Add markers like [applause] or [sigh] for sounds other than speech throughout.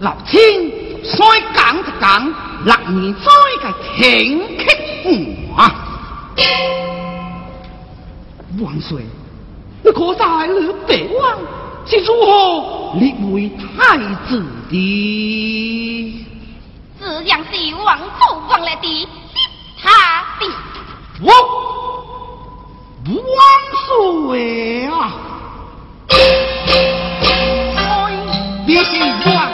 老天，虽讲就讲，让你灾个请揭幕啊！万岁，你可在你爹王是如何立为太子的？自然是王父王来的，他的王万岁啊！你 [laughs] 是。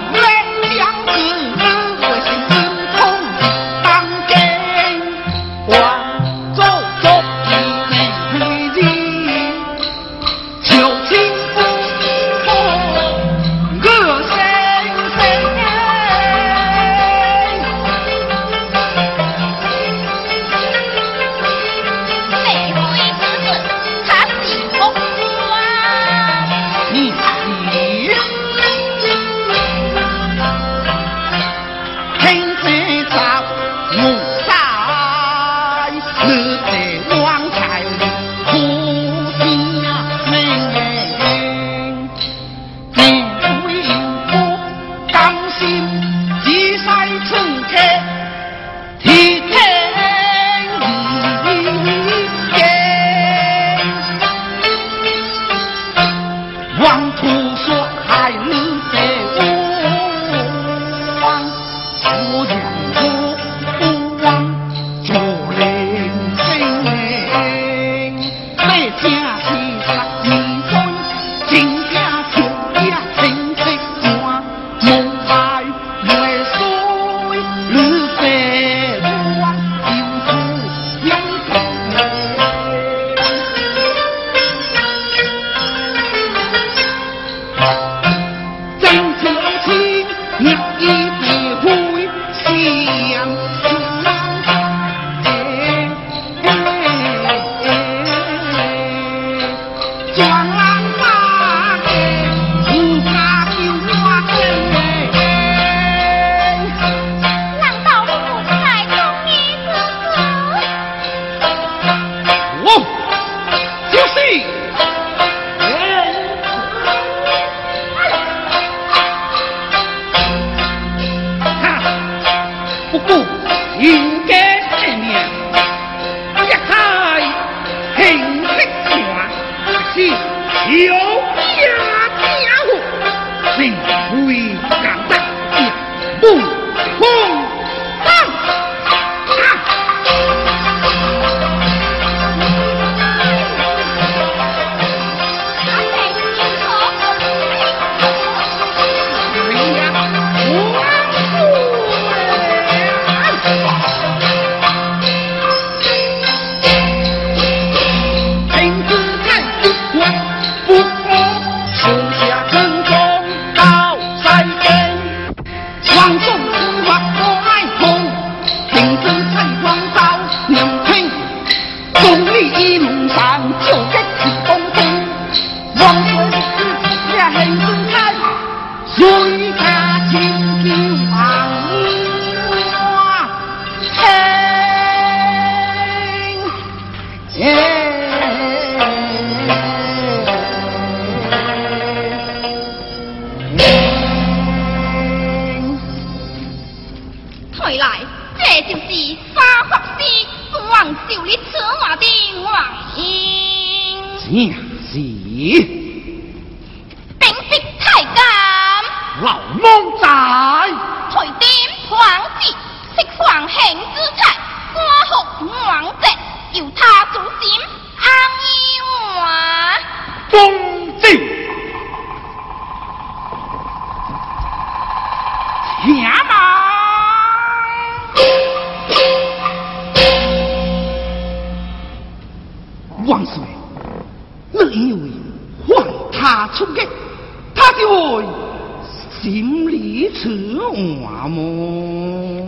摩。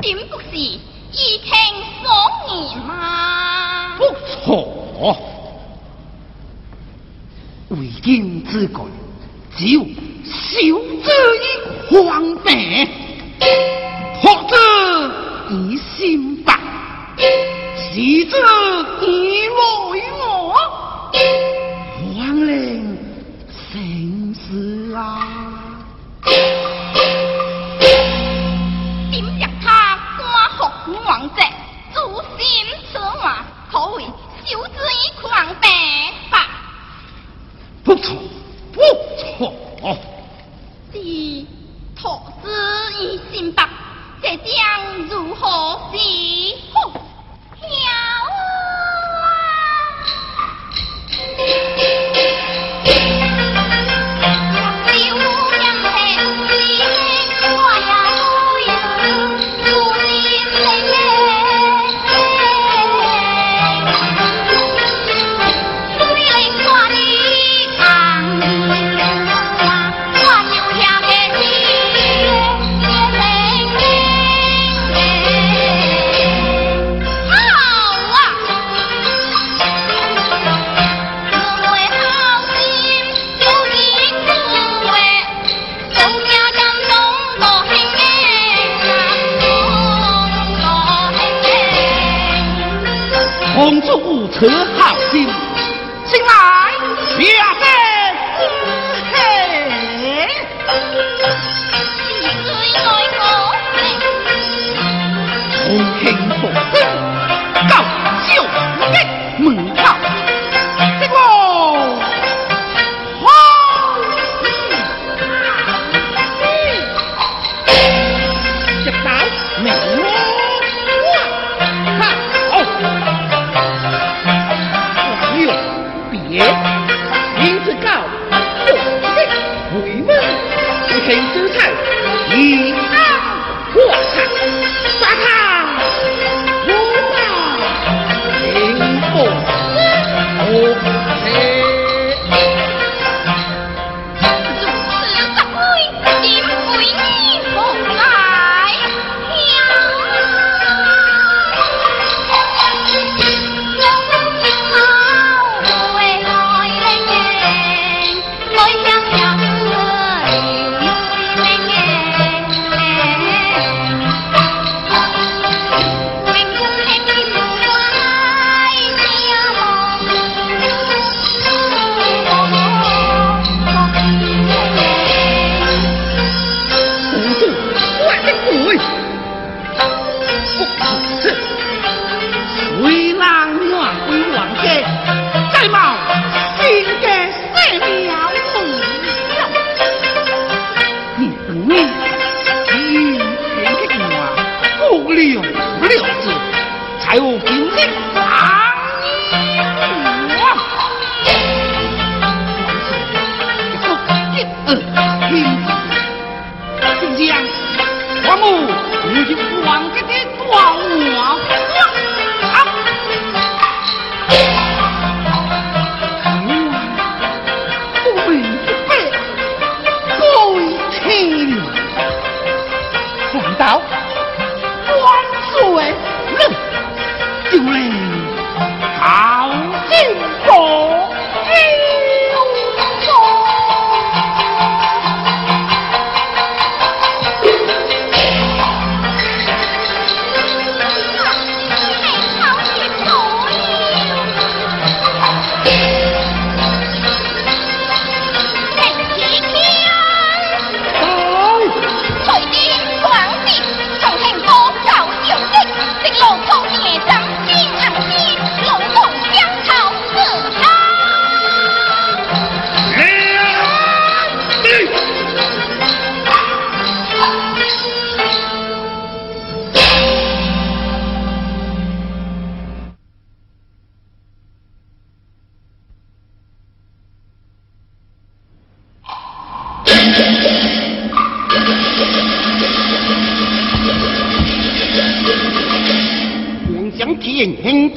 点不是一听谎言吗？不错，为今之国，只有小这一皇帝，或者以心法，使者以为我，亡灵。狂者诛心所患，可谓修之以狂病吧。不错，不错。是托之以心吧，这将如何是？陈浩。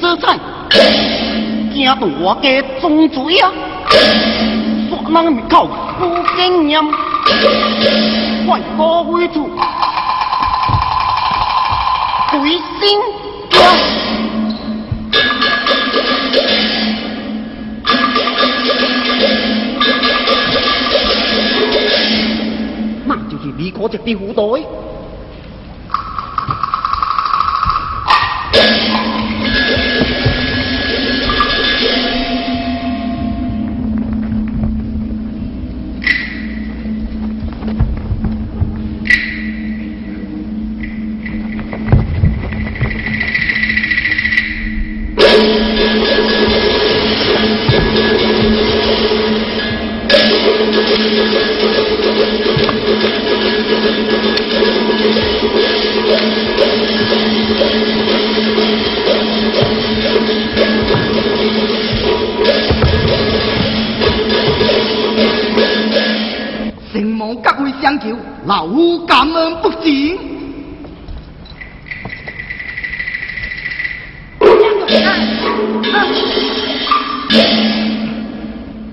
之菜，[coughs] 惊动我家宗罪啊！煞人灭口不经验，[coughs] 怪我为主，鬼心惊。那就是李可杰的虎队。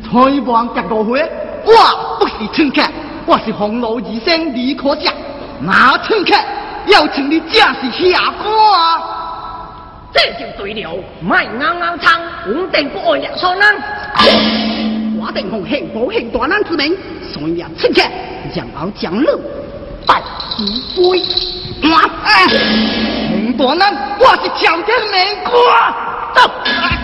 采望结个会，我不是乘客，我是红楼二生李可嘉。那乘客要请你正是下官啊！这就对了，卖啱啱唱，稳定不爱两双人。我定奉幸福庆大难之名，所以乘客让后将路拜主归。大难，我是朝天命官。走。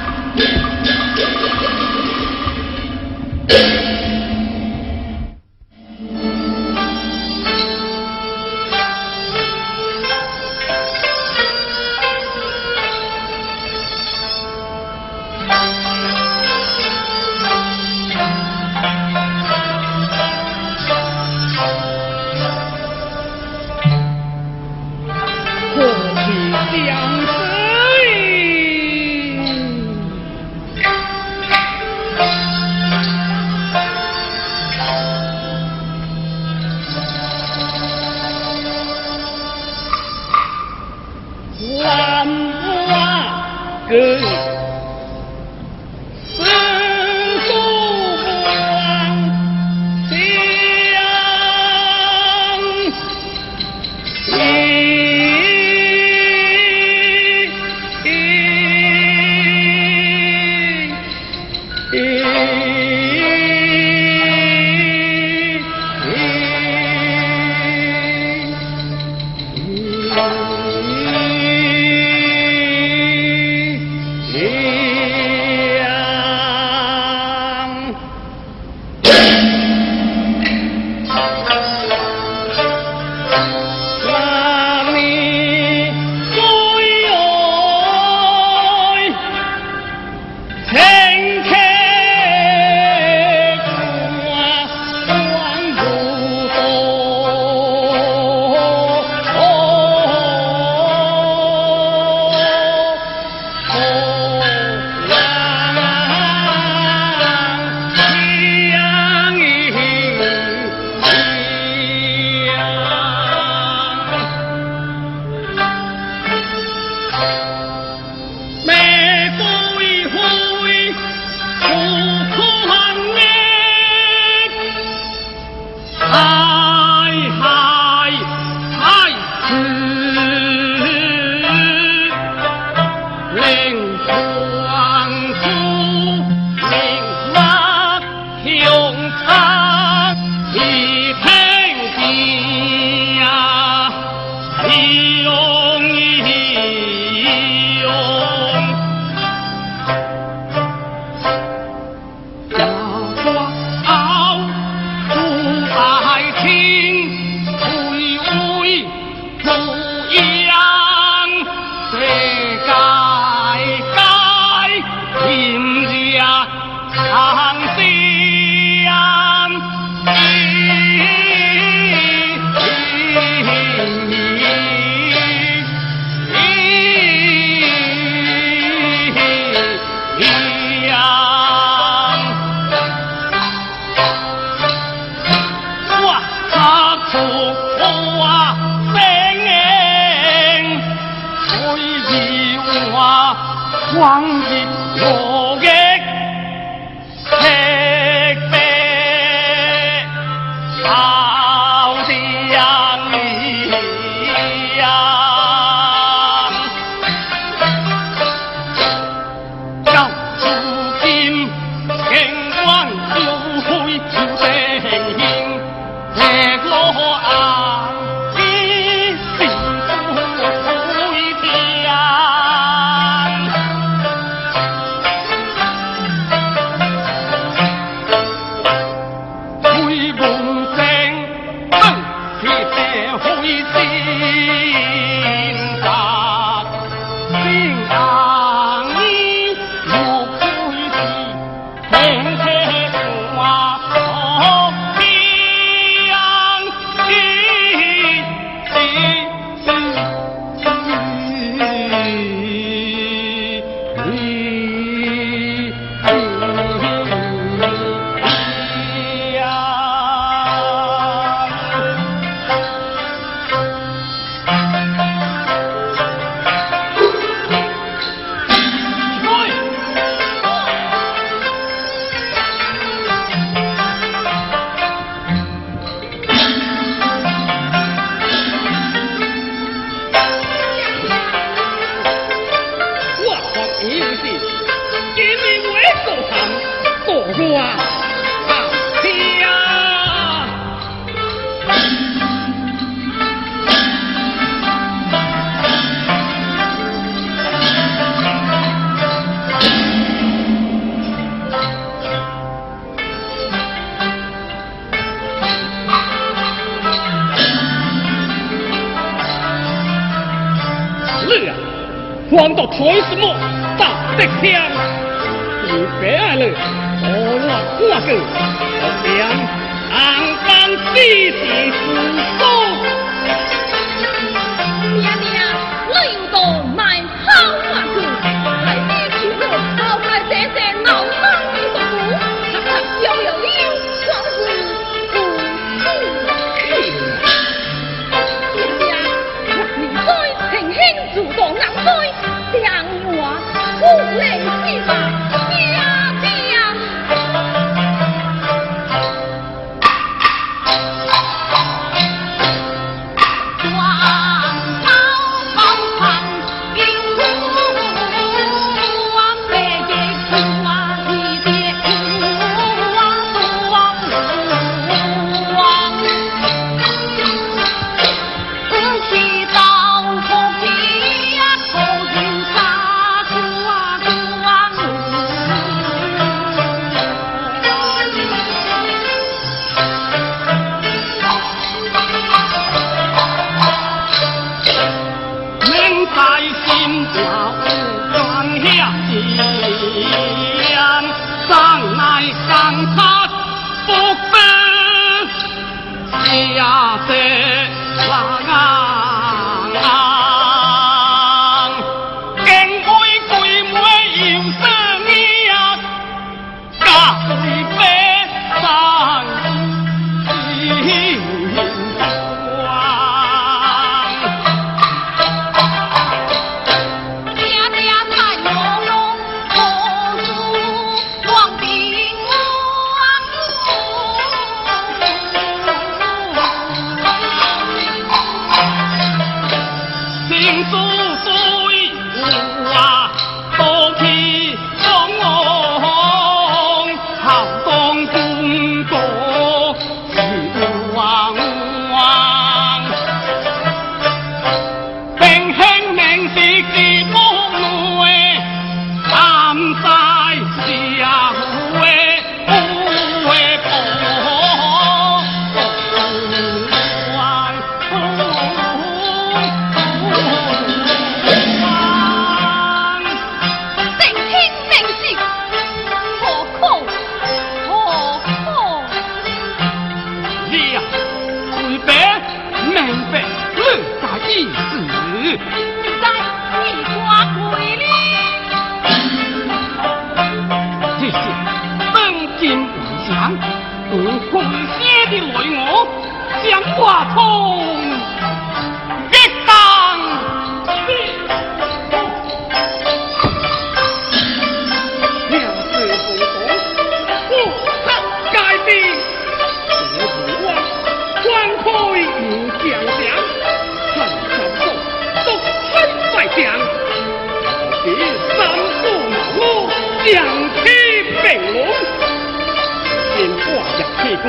黄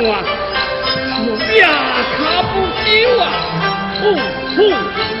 我呀卡不久啊，呼呼。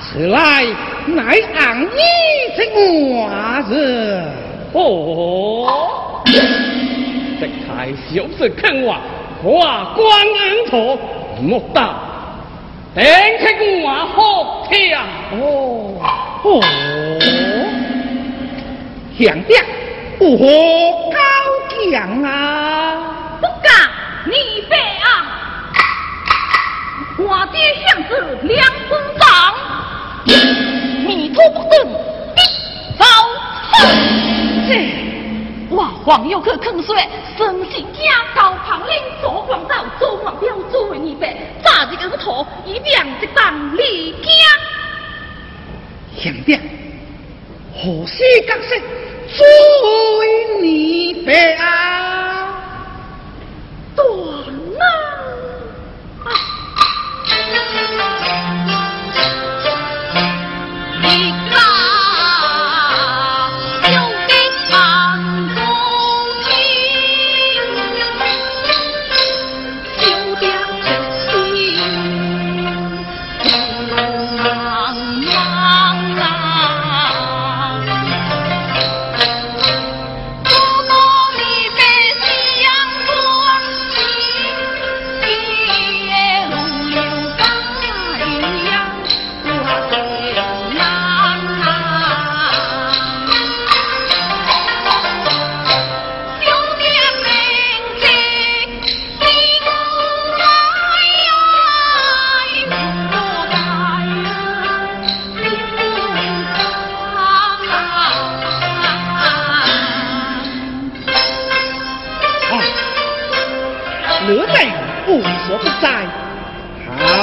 此来乃俺你的娃子哦，这太小事坑我，花光恩头，莫道等起我好听哦。哦，强调不何高强啊？不敢，你别啊！两分长。迷途不顺，必遭这我黄有可坑水，生性家高旁领，左光道，左光标，作为你白，扎一根头，一两一当离家。兄弟，何须角色作为你白啊？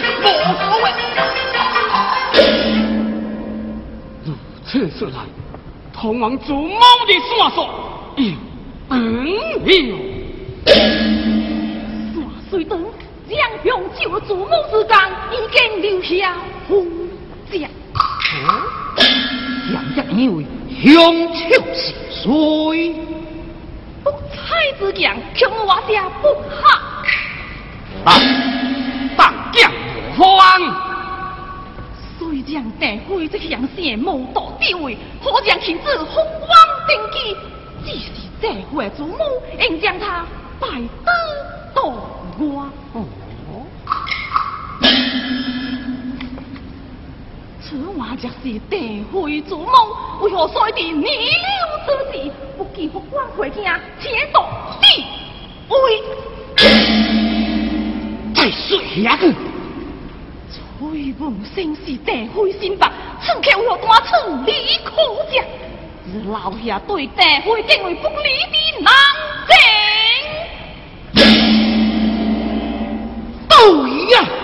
夸神话，王贵难。通往祖母的线索，嗯嗯，山水灯将向救祖母之间已经留下痕迹。想想因为凶手是谁？不猜之强，恐我家不好。啊，当将无慌。虽将大会这乡县谋道地位，可将其子风光定基，只是这会祖母应将他拜得到我。哦，此话就是大会祖母，为何率地逆流之时，不计不管回听，且夺地位？再说下去。威闻生是大会心吧，此刻为何单处李可家？是老爷对大会定位不利的难情。对呀。是